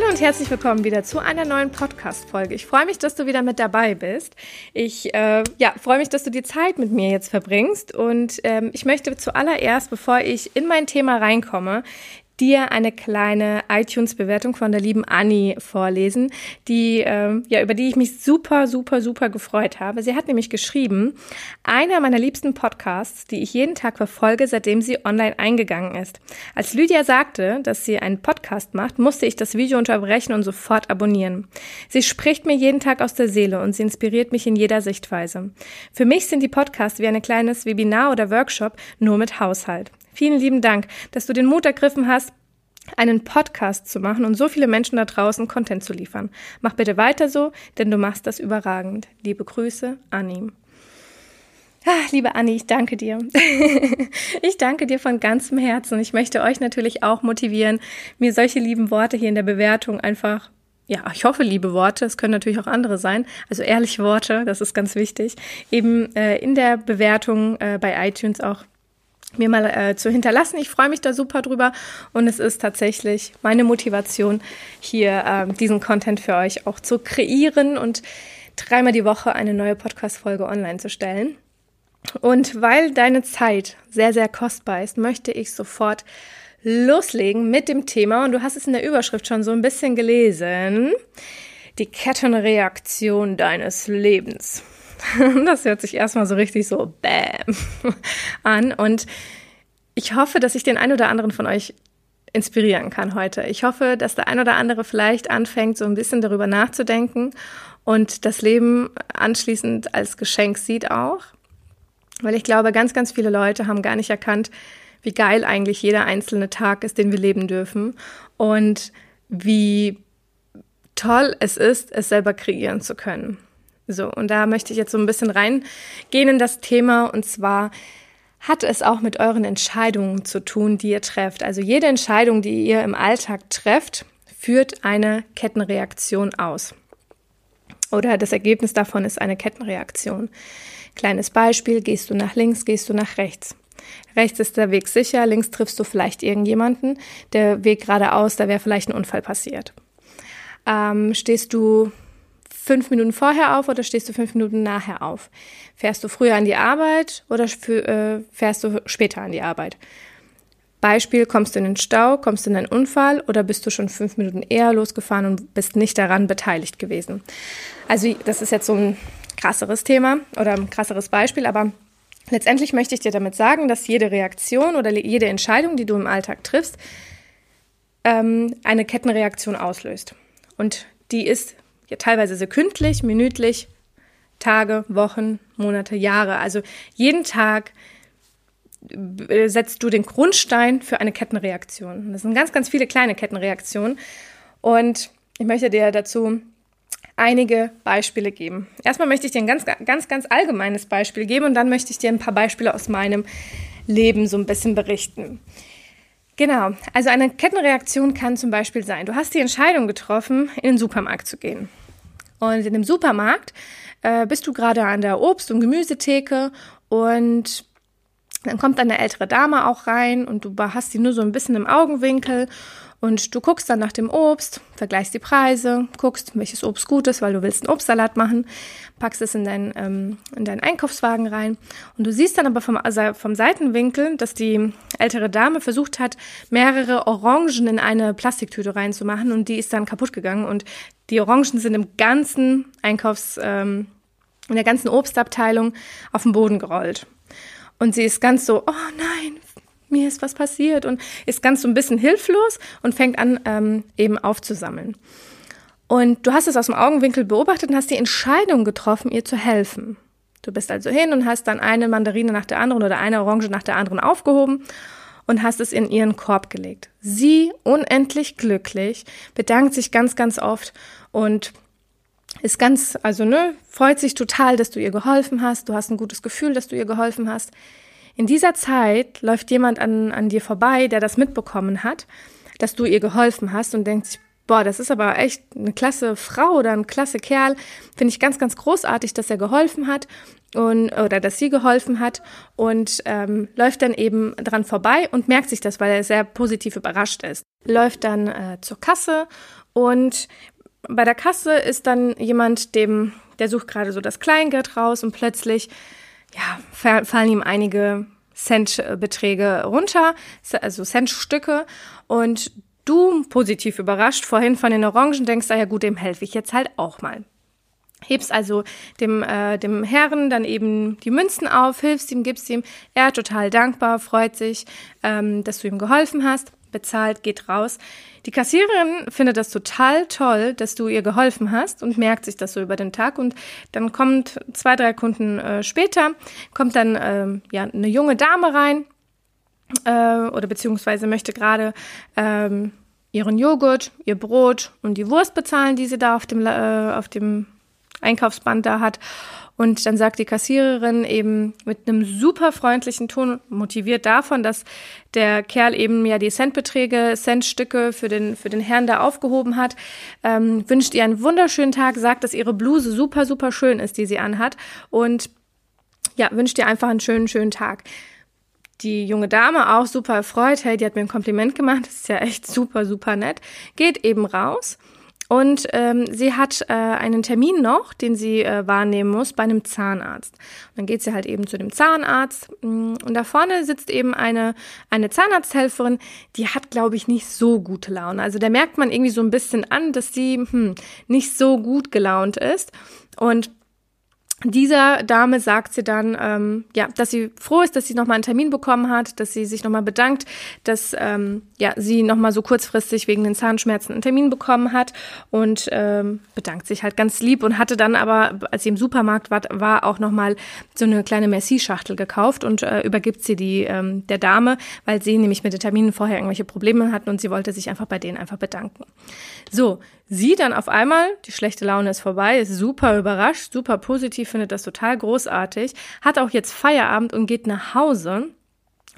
Hallo und herzlich willkommen wieder zu einer neuen Podcast-Folge. Ich freue mich, dass du wieder mit dabei bist. Ich äh, ja, freue mich, dass du die Zeit mit mir jetzt verbringst. Und ähm, ich möchte zuallererst, bevor ich in mein Thema reinkomme, dir eine kleine iTunes-Bewertung von der lieben Annie vorlesen, die, äh, ja, über die ich mich super, super, super gefreut habe. Sie hat nämlich geschrieben, einer meiner liebsten Podcasts, die ich jeden Tag verfolge, seitdem sie online eingegangen ist. Als Lydia sagte, dass sie einen Podcast macht, musste ich das Video unterbrechen und sofort abonnieren. Sie spricht mir jeden Tag aus der Seele und sie inspiriert mich in jeder Sichtweise. Für mich sind die Podcasts wie ein kleines Webinar oder Workshop nur mit Haushalt. Vielen lieben Dank, dass du den Mut ergriffen hast, einen Podcast zu machen und so viele Menschen da draußen Content zu liefern. Mach bitte weiter so, denn du machst das überragend. Liebe Grüße, Annie. Ah, liebe Anni, ich danke dir. ich danke dir von ganzem Herzen. Ich möchte euch natürlich auch motivieren, mir solche lieben Worte hier in der Bewertung einfach, ja, ich hoffe, liebe Worte, es können natürlich auch andere sein, also ehrliche Worte, das ist ganz wichtig, eben äh, in der Bewertung äh, bei iTunes auch mir mal äh, zu hinterlassen. Ich freue mich da super drüber und es ist tatsächlich meine Motivation, hier äh, diesen Content für euch auch zu kreieren und dreimal die Woche eine neue Podcast-Folge online zu stellen. Und weil deine Zeit sehr, sehr kostbar ist, möchte ich sofort loslegen mit dem Thema. Und du hast es in der Überschrift schon so ein bisschen gelesen. Die Kettenreaktion deines Lebens. Das hört sich erstmal so richtig so Bäm an. Und ich hoffe, dass ich den ein oder anderen von euch inspirieren kann heute. Ich hoffe, dass der ein oder andere vielleicht anfängt, so ein bisschen darüber nachzudenken und das Leben anschließend als Geschenk sieht auch. Weil ich glaube, ganz, ganz viele Leute haben gar nicht erkannt, wie geil eigentlich jeder einzelne Tag ist, den wir leben dürfen und wie toll es ist, es selber kreieren zu können. So, und da möchte ich jetzt so ein bisschen reingehen in das Thema und zwar hat es auch mit euren Entscheidungen zu tun, die ihr trefft. Also jede Entscheidung, die ihr im Alltag trefft, führt eine Kettenreaktion aus. Oder das Ergebnis davon ist eine Kettenreaktion. Kleines Beispiel, gehst du nach links, gehst du nach rechts. Rechts ist der Weg sicher, links triffst du vielleicht irgendjemanden, der Weg geradeaus, da wäre vielleicht ein Unfall passiert. Ähm, stehst du fünf Minuten vorher auf oder stehst du fünf Minuten nachher auf? Fährst du früher an die Arbeit oder äh, fährst du später an die Arbeit? Beispiel, kommst du in den Stau, kommst du in einen Unfall oder bist du schon fünf Minuten eher losgefahren und bist nicht daran beteiligt gewesen? Also das ist jetzt so ein krasseres Thema oder ein krasseres Beispiel, aber letztendlich möchte ich dir damit sagen, dass jede Reaktion oder jede Entscheidung, die du im Alltag triffst, ähm, eine Kettenreaktion auslöst. Und die ist ja teilweise sekündlich, minütlich, Tage, Wochen, Monate, Jahre. Also jeden Tag äh, setzt du den Grundstein für eine Kettenreaktion. Das sind ganz, ganz viele kleine Kettenreaktionen. Und ich möchte dir dazu einige Beispiele geben. Erstmal möchte ich dir ein ganz, ganz, ganz allgemeines Beispiel geben und dann möchte ich dir ein paar Beispiele aus meinem Leben so ein bisschen berichten. Genau, also eine Kettenreaktion kann zum Beispiel sein, du hast die Entscheidung getroffen, in den Supermarkt zu gehen. Und in dem Supermarkt äh, bist du gerade an der Obst- und Gemüsetheke und dann kommt eine ältere Dame auch rein und du hast sie nur so ein bisschen im Augenwinkel und du guckst dann nach dem Obst, vergleichst die Preise, guckst, welches Obst gut ist, weil du willst einen Obstsalat machen, packst es in, dein, ähm, in deinen Einkaufswagen rein. Und du siehst dann aber vom, also vom Seitenwinkel, dass die ältere Dame versucht hat, mehrere Orangen in eine Plastiktüte reinzumachen und die ist dann kaputt gegangen. Und die Orangen sind im ganzen Einkaufs, ähm, in der ganzen Obstabteilung auf den Boden gerollt. Und sie ist ganz so, oh nein, mir ist was passiert und ist ganz so ein bisschen hilflos und fängt an, ähm, eben aufzusammeln. Und du hast es aus dem Augenwinkel beobachtet und hast die Entscheidung getroffen, ihr zu helfen. Du bist also hin und hast dann eine Mandarine nach der anderen oder eine Orange nach der anderen aufgehoben und hast es in ihren Korb gelegt. Sie, unendlich glücklich, bedankt sich ganz, ganz oft und ist ganz, also ne, freut sich total, dass du ihr geholfen hast. Du hast ein gutes Gefühl, dass du ihr geholfen hast. In dieser Zeit läuft jemand an, an dir vorbei, der das mitbekommen hat, dass du ihr geholfen hast und denkt sich, boah, das ist aber echt eine klasse Frau oder ein klasse Kerl. Finde ich ganz, ganz großartig, dass er geholfen hat und oder dass sie geholfen hat und ähm, läuft dann eben dran vorbei und merkt sich das, weil er sehr positiv überrascht ist. Läuft dann äh, zur Kasse und bei der Kasse ist dann jemand, dem der sucht gerade so das Kleingeld raus und plötzlich ja fallen ihm einige Centbeträge runter, also Centstücke. Und du positiv überrascht vorhin von den Orangen denkst, ah ja gut, dem helfe ich jetzt halt auch mal. Hebst also dem, äh, dem Herren dann eben die Münzen auf, hilfst ihm, gibst ihm. Er total dankbar, freut sich, ähm, dass du ihm geholfen hast, bezahlt, geht raus. Die Kassiererin findet das total toll, dass du ihr geholfen hast und merkt sich das so über den Tag. Und dann kommt zwei, drei Kunden äh, später, kommt dann ähm, ja eine junge Dame rein äh, oder beziehungsweise möchte gerade ähm, ihren Joghurt, ihr Brot und die Wurst bezahlen, die sie da auf dem, äh, auf dem Einkaufsband da hat. Und dann sagt die Kassiererin eben mit einem super freundlichen Ton, motiviert davon, dass der Kerl eben ja die Centbeträge, Centstücke für den, für den Herrn da aufgehoben hat, ähm, wünscht ihr einen wunderschönen Tag, sagt, dass ihre Bluse super, super schön ist, die sie anhat und ja, wünscht ihr einfach einen schönen, schönen Tag. Die junge Dame auch super erfreut, hey, die hat mir ein Kompliment gemacht, das ist ja echt super, super nett, geht eben raus und ähm, sie hat äh, einen Termin noch, den sie äh, wahrnehmen muss bei einem Zahnarzt. Und dann geht sie halt eben zu dem Zahnarzt. Mm, und da vorne sitzt eben eine, eine Zahnarzthelferin, die hat, glaube ich, nicht so gute Laune. Also da merkt man irgendwie so ein bisschen an, dass sie hm, nicht so gut gelaunt ist. Und dieser Dame sagt sie dann, ähm, ja, dass sie froh ist, dass sie nochmal einen Termin bekommen hat, dass sie sich nochmal bedankt, dass ähm, ja, sie nochmal so kurzfristig wegen den Zahnschmerzen einen Termin bekommen hat und ähm, bedankt sich halt ganz lieb und hatte dann aber, als sie im Supermarkt war, war auch nochmal so eine kleine Merci-Schachtel gekauft und äh, übergibt sie die ähm, der Dame, weil sie nämlich mit den Terminen vorher irgendwelche Probleme hatten und sie wollte sich einfach bei denen einfach bedanken. So, Sie dann auf einmal, die schlechte Laune ist vorbei, ist super überrascht, super positiv, findet das total großartig, hat auch jetzt Feierabend und geht nach Hause.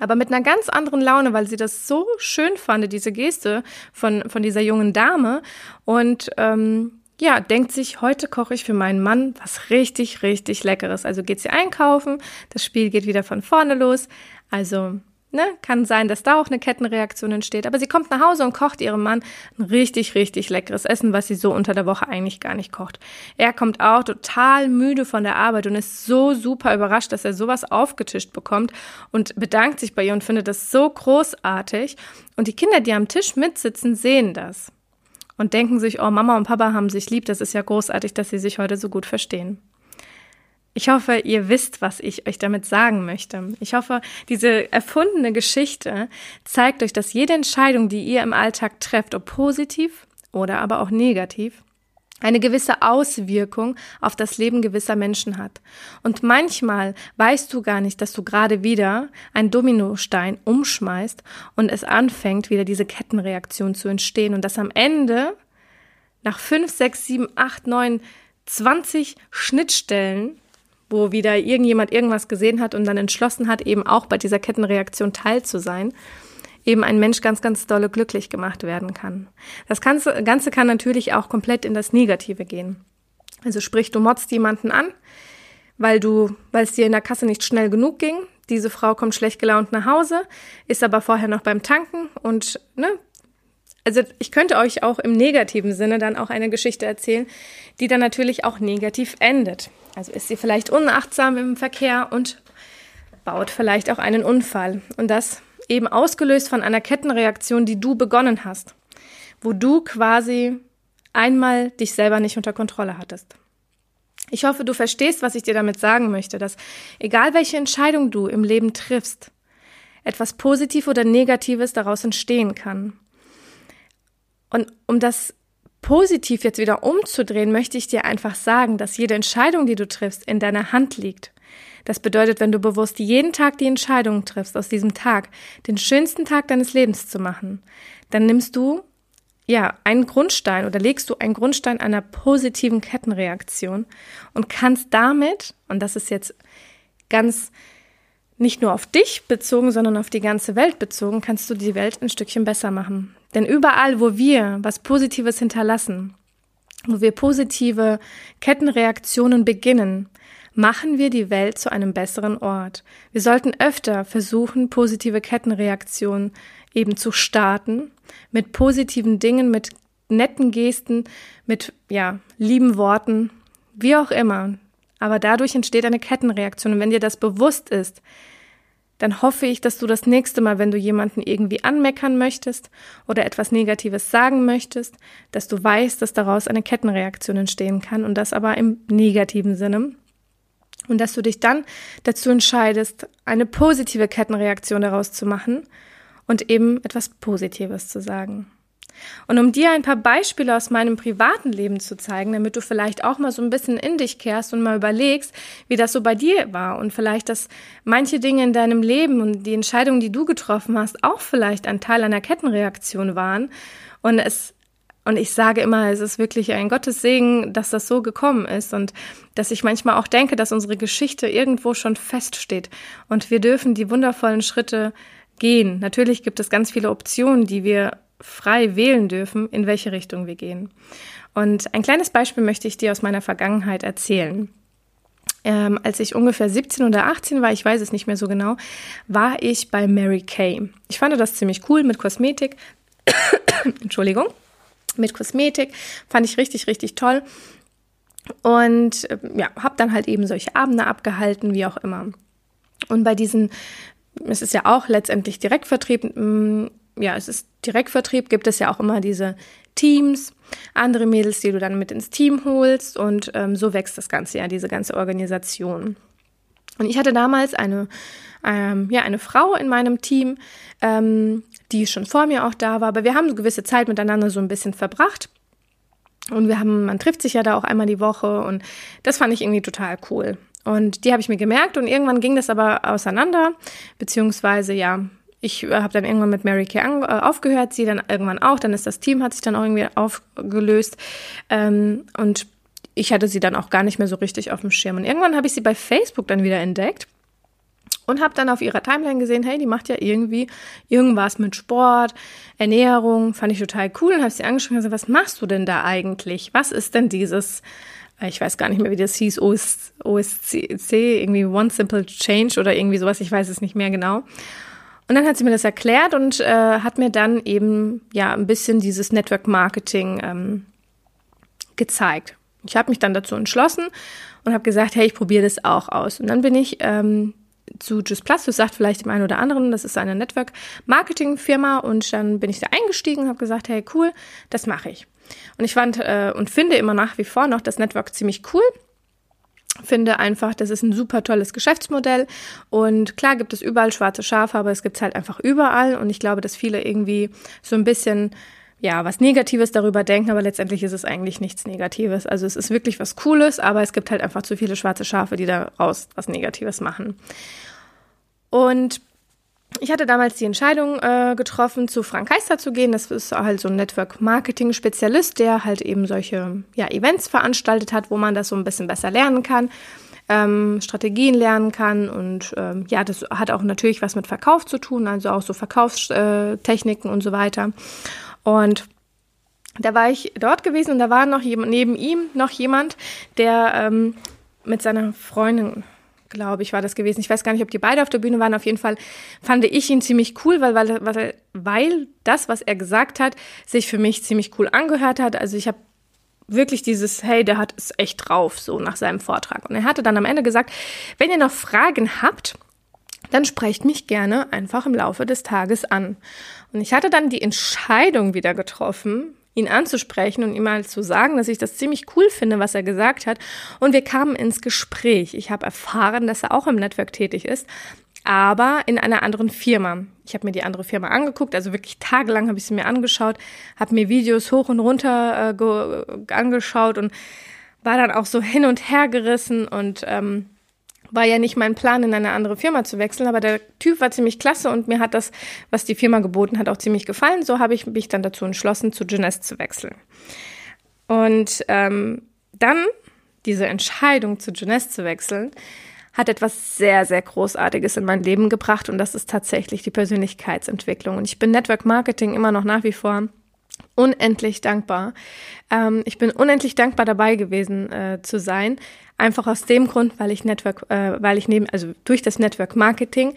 Aber mit einer ganz anderen Laune, weil sie das so schön fand, diese Geste von, von dieser jungen Dame. Und ähm, ja, denkt sich, heute koche ich für meinen Mann was richtig, richtig Leckeres. Also geht sie einkaufen, das Spiel geht wieder von vorne los. Also Ne? Kann sein, dass da auch eine Kettenreaktion entsteht. Aber sie kommt nach Hause und kocht ihrem Mann ein richtig, richtig leckeres Essen, was sie so unter der Woche eigentlich gar nicht kocht. Er kommt auch total müde von der Arbeit und ist so super überrascht, dass er sowas aufgetischt bekommt und bedankt sich bei ihr und findet das so großartig. Und die Kinder, die am Tisch mitsitzen, sehen das und denken sich, oh, Mama und Papa haben sich lieb, das ist ja großartig, dass sie sich heute so gut verstehen. Ich hoffe, ihr wisst, was ich euch damit sagen möchte. Ich hoffe, diese erfundene Geschichte zeigt euch, dass jede Entscheidung, die ihr im Alltag trefft, ob positiv oder aber auch negativ, eine gewisse Auswirkung auf das Leben gewisser Menschen hat. Und manchmal weißt du gar nicht, dass du gerade wieder einen Dominostein umschmeißt und es anfängt, wieder diese Kettenreaktion zu entstehen und dass am Ende nach fünf, sechs, sieben, acht, neun, zwanzig Schnittstellen wo wieder irgendjemand irgendwas gesehen hat und dann entschlossen hat, eben auch bei dieser Kettenreaktion teil zu sein, eben ein Mensch ganz, ganz dolle glücklich gemacht werden kann. Das Ganze, Ganze kann natürlich auch komplett in das Negative gehen. Also sprich, du motzt jemanden an, weil du, weil es dir in der Kasse nicht schnell genug ging. Diese Frau kommt schlecht gelaunt nach Hause, ist aber vorher noch beim Tanken und ne, also ich könnte euch auch im negativen Sinne dann auch eine Geschichte erzählen, die dann natürlich auch negativ endet. Also ist sie vielleicht unachtsam im Verkehr und baut vielleicht auch einen Unfall. Und das eben ausgelöst von einer Kettenreaktion, die du begonnen hast, wo du quasi einmal dich selber nicht unter Kontrolle hattest. Ich hoffe, du verstehst, was ich dir damit sagen möchte, dass egal welche Entscheidung du im Leben triffst, etwas Positives oder Negatives daraus entstehen kann. Und um das positiv jetzt wieder umzudrehen, möchte ich dir einfach sagen, dass jede Entscheidung, die du triffst, in deiner Hand liegt. Das bedeutet, wenn du bewusst jeden Tag die Entscheidung triffst, aus diesem Tag den schönsten Tag deines Lebens zu machen, dann nimmst du ja einen Grundstein oder legst du einen Grundstein einer positiven Kettenreaktion und kannst damit, und das ist jetzt ganz nicht nur auf dich bezogen, sondern auf die ganze Welt bezogen, kannst du die Welt ein Stückchen besser machen. Denn überall, wo wir was Positives hinterlassen, wo wir positive Kettenreaktionen beginnen, machen wir die Welt zu einem besseren Ort. Wir sollten öfter versuchen, positive Kettenreaktionen eben zu starten, mit positiven Dingen, mit netten Gesten, mit, ja, lieben Worten, wie auch immer. Aber dadurch entsteht eine Kettenreaktion. Und wenn dir das bewusst ist, dann hoffe ich, dass du das nächste Mal, wenn du jemanden irgendwie anmeckern möchtest oder etwas Negatives sagen möchtest, dass du weißt, dass daraus eine Kettenreaktion entstehen kann und das aber im negativen Sinne. Und dass du dich dann dazu entscheidest, eine positive Kettenreaktion daraus zu machen und eben etwas Positives zu sagen. Und um dir ein paar Beispiele aus meinem privaten Leben zu zeigen, damit du vielleicht auch mal so ein bisschen in dich kehrst und mal überlegst, wie das so bei dir war und vielleicht, dass manche Dinge in deinem Leben und die Entscheidungen, die du getroffen hast, auch vielleicht ein Teil einer Kettenreaktion waren und es und ich sage immer, es ist wirklich ein Gottes Segen, dass das so gekommen ist und dass ich manchmal auch denke, dass unsere Geschichte irgendwo schon feststeht und wir dürfen die wundervollen Schritte gehen. Natürlich gibt es ganz viele Optionen, die wir frei wählen dürfen, in welche Richtung wir gehen. Und ein kleines Beispiel möchte ich dir aus meiner Vergangenheit erzählen. Ähm, als ich ungefähr 17 oder 18 war, ich weiß es nicht mehr so genau, war ich bei Mary Kay. Ich fand das ziemlich cool mit Kosmetik. Entschuldigung. Mit Kosmetik fand ich richtig, richtig toll. Und äh, ja, habe dann halt eben solche Abende abgehalten, wie auch immer. Und bei diesen, es ist ja auch letztendlich Direktvertrieb, mm, ja, es ist Direktvertrieb, gibt es ja auch immer diese Teams, andere Mädels, die du dann mit ins Team holst und ähm, so wächst das Ganze ja, diese ganze Organisation. Und ich hatte damals eine, ähm, ja, eine Frau in meinem Team, ähm, die schon vor mir auch da war, aber wir haben eine gewisse Zeit miteinander so ein bisschen verbracht. Und wir haben, man trifft sich ja da auch einmal die Woche und das fand ich irgendwie total cool. Und die habe ich mir gemerkt und irgendwann ging das aber auseinander, beziehungsweise ja, ich äh, habe dann irgendwann mit Mary Kay äh, aufgehört, sie dann irgendwann auch. Dann ist das Team, hat sich dann auch irgendwie aufgelöst. Ähm, und ich hatte sie dann auch gar nicht mehr so richtig auf dem Schirm. Und irgendwann habe ich sie bei Facebook dann wieder entdeckt und habe dann auf ihrer Timeline gesehen, hey, die macht ja irgendwie irgendwas mit Sport, Ernährung, fand ich total cool und habe sie angeschrieben und gesagt, was machst du denn da eigentlich? Was ist denn dieses, äh, ich weiß gar nicht mehr, wie das hieß, OS, OSCC, irgendwie One Simple Change oder irgendwie sowas, ich weiß es nicht mehr genau. Und dann hat sie mir das erklärt und äh, hat mir dann eben ja ein bisschen dieses Network Marketing ähm, gezeigt. Ich habe mich dann dazu entschlossen und habe gesagt, hey, ich probiere das auch aus. Und dann bin ich ähm, zu Just Plus, das sagt vielleicht dem einen oder anderen, das ist eine Network Marketing Firma und dann bin ich da eingestiegen und habe gesagt, hey, cool, das mache ich. Und ich fand äh, und finde immer nach wie vor noch das Network ziemlich cool finde einfach, das ist ein super tolles Geschäftsmodell und klar gibt es überall schwarze Schafe, aber es gibt es halt einfach überall und ich glaube, dass viele irgendwie so ein bisschen ja, was Negatives darüber denken, aber letztendlich ist es eigentlich nichts Negatives. Also es ist wirklich was Cooles, aber es gibt halt einfach zu viele schwarze Schafe, die daraus was Negatives machen. Und ich hatte damals die Entscheidung äh, getroffen, zu Frank Heister zu gehen. Das ist halt so ein Network-Marketing-Spezialist, der halt eben solche ja, Events veranstaltet hat, wo man das so ein bisschen besser lernen kann, ähm, Strategien lernen kann. Und ähm, ja, das hat auch natürlich was mit Verkauf zu tun, also auch so Verkaufstechniken und so weiter. Und da war ich dort gewesen und da war noch jemand, neben ihm noch jemand, der ähm, mit seiner Freundin glaube ich, war das gewesen. Ich weiß gar nicht, ob die beide auf der Bühne waren. Auf jeden Fall fand ich ihn ziemlich cool, weil, weil, weil, das, was er gesagt hat, sich für mich ziemlich cool angehört hat. Also ich habe wirklich dieses, hey, der hat es echt drauf, so nach seinem Vortrag. Und er hatte dann am Ende gesagt, wenn ihr noch Fragen habt, dann sprecht mich gerne einfach im Laufe des Tages an. Und ich hatte dann die Entscheidung wieder getroffen, ihn anzusprechen und ihm mal zu sagen, dass ich das ziemlich cool finde, was er gesagt hat. Und wir kamen ins Gespräch. Ich habe erfahren, dass er auch im Netzwerk tätig ist, aber in einer anderen Firma. Ich habe mir die andere Firma angeguckt, also wirklich tagelang habe ich sie mir angeschaut, habe mir Videos hoch und runter äh, angeschaut und war dann auch so hin und her gerissen und ähm, war ja nicht mein Plan, in eine andere Firma zu wechseln, aber der Typ war ziemlich klasse und mir hat das, was die Firma geboten hat, auch ziemlich gefallen. So habe ich mich dann dazu entschlossen, zu Jeunesse zu wechseln. Und ähm, dann diese Entscheidung, zu Jeunesse zu wechseln, hat etwas sehr, sehr Großartiges in mein Leben gebracht und das ist tatsächlich die Persönlichkeitsentwicklung. Und ich bin Network Marketing immer noch nach wie vor unendlich dankbar. Ähm, ich bin unendlich dankbar dabei gewesen äh, zu sein. Einfach aus dem Grund, weil ich Network, äh, weil ich neben, also durch das Network Marketing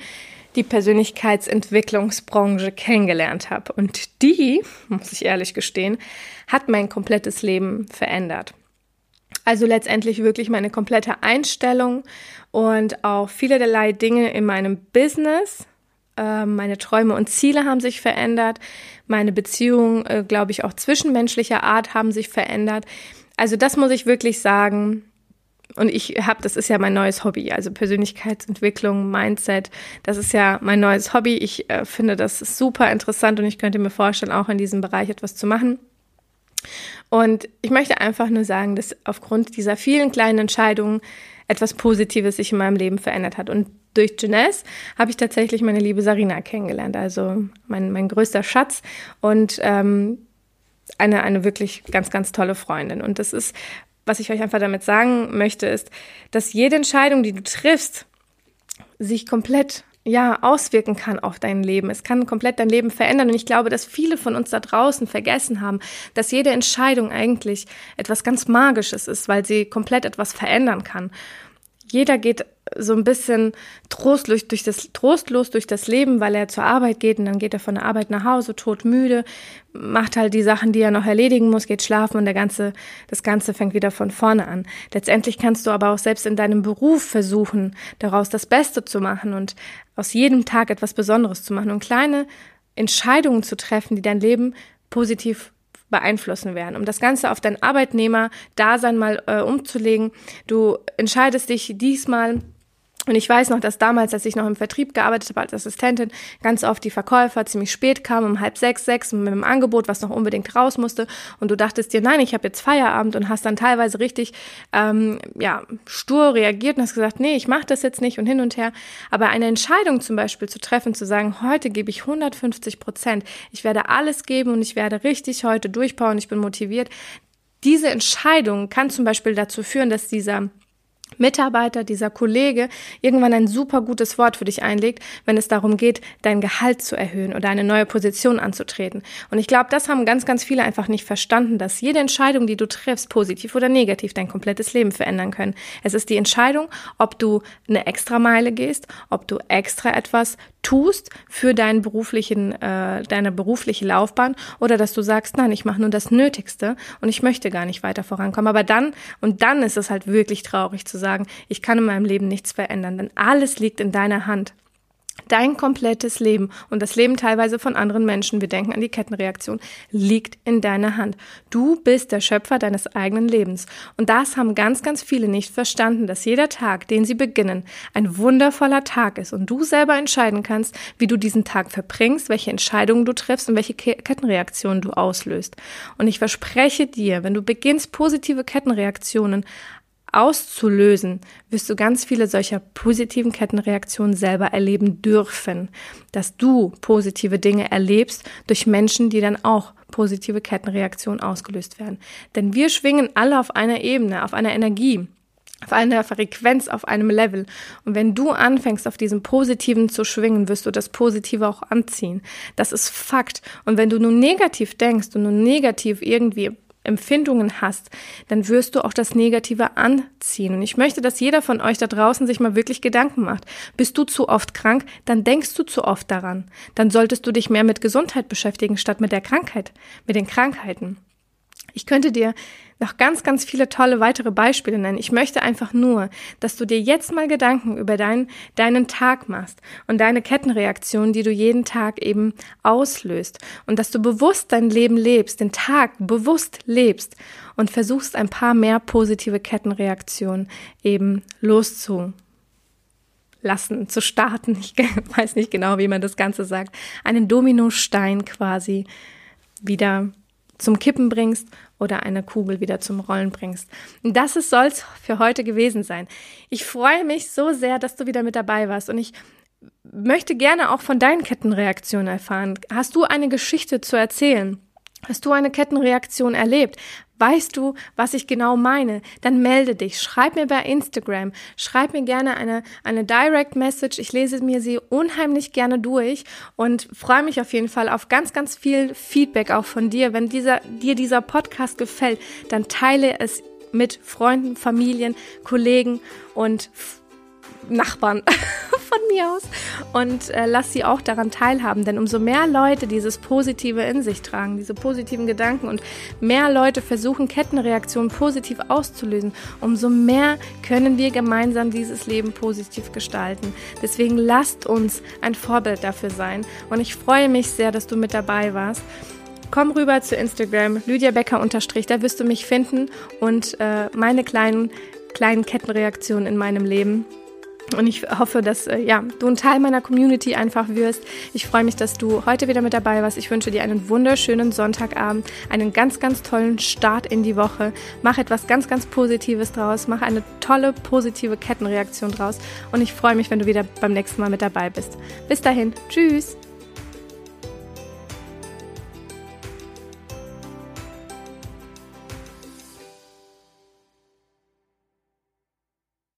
die Persönlichkeitsentwicklungsbranche kennengelernt habe. Und die, muss ich ehrlich gestehen, hat mein komplettes Leben verändert. Also letztendlich wirklich meine komplette Einstellung und auch vielerlei Dinge in meinem Business. Äh, meine Träume und Ziele haben sich verändert. Meine Beziehungen, äh, glaube ich, auch zwischenmenschlicher Art haben sich verändert. Also das muss ich wirklich sagen. Und ich habe, das ist ja mein neues Hobby, also Persönlichkeitsentwicklung, Mindset, das ist ja mein neues Hobby. Ich äh, finde das super interessant und ich könnte mir vorstellen, auch in diesem Bereich etwas zu machen. Und ich möchte einfach nur sagen, dass aufgrund dieser vielen kleinen Entscheidungen etwas Positives sich in meinem Leben verändert hat. Und durch Jeunesse habe ich tatsächlich meine liebe Sarina kennengelernt, also mein, mein größter Schatz und ähm, eine, eine wirklich ganz, ganz tolle Freundin. Und das ist, was ich euch einfach damit sagen möchte, ist, dass jede Entscheidung, die du triffst, sich komplett ja, auswirken kann auf dein Leben. Es kann komplett dein Leben verändern. Und ich glaube, dass viele von uns da draußen vergessen haben, dass jede Entscheidung eigentlich etwas ganz Magisches ist, weil sie komplett etwas verändern kann. Jeder geht so ein bisschen trostlos durch das, trostlos durch das Leben, weil er zur Arbeit geht und dann geht er von der Arbeit nach Hause, todmüde, macht halt die Sachen, die er noch erledigen muss, geht schlafen und der ganze, das Ganze fängt wieder von vorne an. Letztendlich kannst du aber auch selbst in deinem Beruf versuchen, daraus das Beste zu machen und aus jedem Tag etwas Besonderes zu machen und kleine Entscheidungen zu treffen, die dein Leben positiv beeinflussen werden. Um das Ganze auf dein Arbeitnehmer-Dasein mal äh, umzulegen, du entscheidest dich diesmal und ich weiß noch, dass damals, als ich noch im Vertrieb gearbeitet habe als Assistentin, ganz oft die Verkäufer ziemlich spät kamen, um halb sechs, sechs mit einem Angebot, was noch unbedingt raus musste. Und du dachtest dir, nein, ich habe jetzt Feierabend und hast dann teilweise richtig ähm, ja, stur reagiert und hast gesagt, nee, ich mache das jetzt nicht und hin und her. Aber eine Entscheidung zum Beispiel zu treffen, zu sagen, heute gebe ich 150 Prozent, ich werde alles geben und ich werde richtig heute durchbauen, ich bin motiviert. Diese Entscheidung kann zum Beispiel dazu führen, dass dieser Mitarbeiter, dieser Kollege irgendwann ein super gutes Wort für dich einlegt, wenn es darum geht, dein Gehalt zu erhöhen oder eine neue Position anzutreten. Und ich glaube, das haben ganz, ganz viele einfach nicht verstanden, dass jede Entscheidung, die du triffst, positiv oder negativ, dein komplettes Leben verändern können. Es ist die Entscheidung, ob du eine extra Meile gehst, ob du extra etwas tust für deinen beruflichen, äh, deine berufliche Laufbahn oder dass du sagst, nein, ich mache nur das Nötigste und ich möchte gar nicht weiter vorankommen. Aber dann, und dann ist es halt wirklich traurig zu sagen, ich kann in meinem Leben nichts verändern, denn alles liegt in deiner Hand. Dein komplettes Leben und das Leben teilweise von anderen Menschen, wir denken an die Kettenreaktion, liegt in deiner Hand. Du bist der Schöpfer deines eigenen Lebens. Und das haben ganz, ganz viele nicht verstanden, dass jeder Tag, den sie beginnen, ein wundervoller Tag ist und du selber entscheiden kannst, wie du diesen Tag verbringst, welche Entscheidungen du triffst und welche Kettenreaktionen du auslöst. Und ich verspreche dir, wenn du beginnst, positive Kettenreaktionen auszulösen, wirst du ganz viele solcher positiven Kettenreaktionen selber erleben dürfen, dass du positive Dinge erlebst durch Menschen, die dann auch positive Kettenreaktionen ausgelöst werden. Denn wir schwingen alle auf einer Ebene, auf einer Energie auf einer Frequenz, auf einem Level. Und wenn du anfängst, auf diesem Positiven zu schwingen, wirst du das Positive auch anziehen. Das ist Fakt. Und wenn du nur negativ denkst und nur negativ irgendwie Empfindungen hast, dann wirst du auch das Negative anziehen. Und ich möchte, dass jeder von euch da draußen sich mal wirklich Gedanken macht. Bist du zu oft krank, dann denkst du zu oft daran. Dann solltest du dich mehr mit Gesundheit beschäftigen, statt mit der Krankheit, mit den Krankheiten. Ich könnte dir noch ganz, ganz viele tolle weitere Beispiele nennen. Ich möchte einfach nur, dass du dir jetzt mal Gedanken über dein, deinen Tag machst und deine Kettenreaktion, die du jeden Tag eben auslöst und dass du bewusst dein Leben lebst, den Tag bewusst lebst und versuchst ein paar mehr positive Kettenreaktionen eben loszulassen, zu starten. Ich weiß nicht genau, wie man das Ganze sagt. Einen Dominostein quasi wieder zum Kippen bringst oder eine Kugel wieder zum Rollen bringst. Und das soll es für heute gewesen sein. Ich freue mich so sehr, dass du wieder mit dabei warst und ich möchte gerne auch von deinen Kettenreaktionen erfahren. Hast du eine Geschichte zu erzählen? Hast du eine Kettenreaktion erlebt? Weißt du, was ich genau meine? Dann melde dich. Schreib mir bei Instagram. Schreib mir gerne eine, eine Direct Message. Ich lese mir sie unheimlich gerne durch und freue mich auf jeden Fall auf ganz, ganz viel Feedback auch von dir. Wenn dieser, dir dieser Podcast gefällt, dann teile es mit Freunden, Familien, Kollegen und Nachbarn von mir aus und äh, lass sie auch daran teilhaben. Denn umso mehr Leute dieses Positive in sich tragen, diese positiven Gedanken und mehr Leute versuchen, Kettenreaktionen positiv auszulösen, umso mehr können wir gemeinsam dieses Leben positiv gestalten. Deswegen lasst uns ein Vorbild dafür sein. Und ich freue mich sehr, dass du mit dabei warst komm rüber zu Instagram, Lydia Becker unterstrich, da wirst du mich finden und äh, meine kleinen, kleinen Kettenreaktionen in meinem Leben. Und ich hoffe, dass äh, ja, du ein Teil meiner Community einfach wirst. Ich freue mich, dass du heute wieder mit dabei warst. Ich wünsche dir einen wunderschönen Sonntagabend, einen ganz, ganz tollen Start in die Woche. Mach etwas ganz, ganz Positives draus. Mach eine tolle, positive Kettenreaktion draus. Und ich freue mich, wenn du wieder beim nächsten Mal mit dabei bist. Bis dahin. Tschüss.